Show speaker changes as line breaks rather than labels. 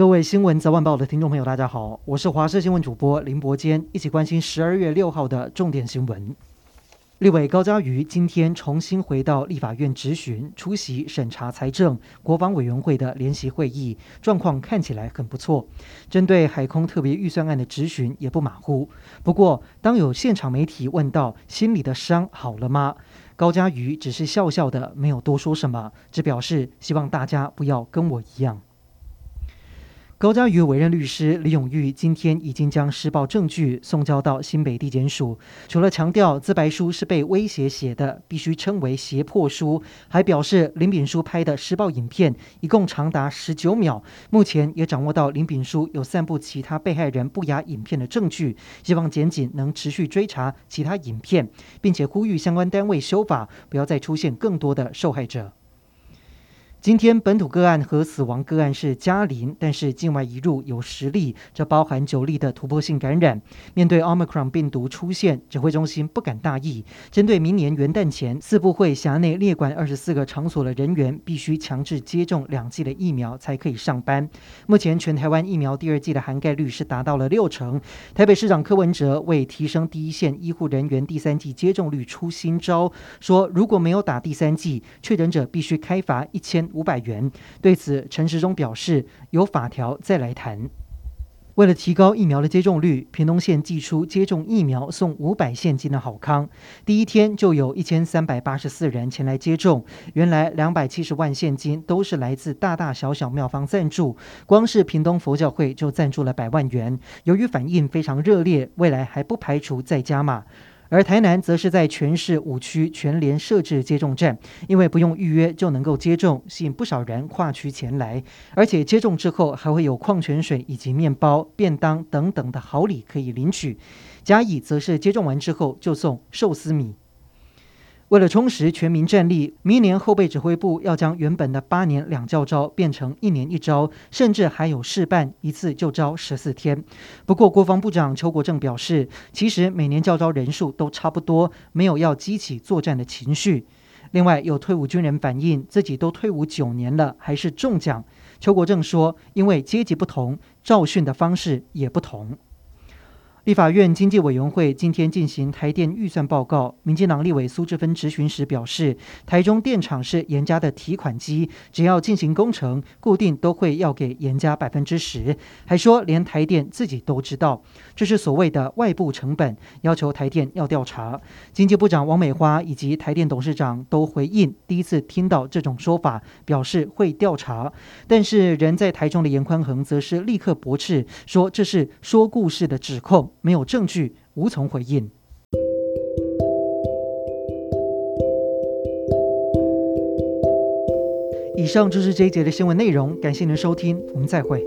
各位新闻早晚报的听众朋友，大家好，我是华视新闻主播林伯坚，一起关心十二月六号的重点新闻。立委高嘉瑜今天重新回到立法院质询，出席审查财政、国防委员会的联席会议，状况看起来很不错。针对海空特别预算案的质询也不马虎。不过，当有现场媒体问到心里的伤好了吗？高嘉瑜只是笑笑的，没有多说什么，只表示希望大家不要跟我一样。高嘉瑜委任律师李永玉今天已经将施暴证据送交到新北地检署，除了强调自白书是被威胁写的，必须称为胁迫书，还表示林炳书拍的施暴影片一共长达十九秒，目前也掌握到林炳书有散布其他被害人不雅影片的证据，希望检警能持续追查其他影片，并且呼吁相关单位修法，不要再出现更多的受害者。今天本土个案和死亡个案是加零，但是境外移入有十例，这包含九例的突破性感染。面对 Omicron 病毒出现，指挥中心不敢大意，针对明年元旦前四部会辖内列管二十四个场所的人员，必须强制接种两剂的疫苗才可以上班。目前全台湾疫苗第二剂的涵盖率是达到了六成。台北市长柯文哲为提升第一线医护人员第三剂接种率出新招，说如果没有打第三剂，确诊者必须开罚一千。五百元。对此，陈时中表示，有法条再来谈。为了提高疫苗的接种率，屏东县祭出接种疫苗送五百现金的好康，第一天就有一千三百八十四人前来接种。原来两百七十万现金都是来自大大小小庙方赞助，光是屏东佛教会就赞助了百万元。由于反应非常热烈，未来还不排除再加码。而台南则是在全市五区全联设置接种站，因为不用预约就能够接种，吸引不少人跨区前来。而且接种之后还会有矿泉水以及面包、便当等等的好礼可以领取。甲乙则是接种完之后就送寿司米。为了充实全民战力，明年后备指挥部要将原本的八年两教招变成一年一招，甚至还有试办一次就招十四天。不过，国防部长邱国正表示，其实每年教招人数都差不多，没有要激起作战的情绪。另外，有退伍军人反映自己都退伍九年了，还是中奖。邱国正说，因为阶级不同，召训的方式也不同。立法院经济委员会今天进行台电预算报告，民进党立委苏治芬质询时表示，台中电厂是严家的提款机，只要进行工程，固定都会要给严家百分之十，还说连台电自己都知道，这是所谓的外部成本，要求台电要调查。经济部长王美花以及台电董事长都回应，第一次听到这种说法，表示会调查。但是人在台中的严宽恒则是立刻驳斥，说这是说故事的指控。没有证据，无从回应。以上就是这一节的新闻内容，感谢您的收听，我们再会。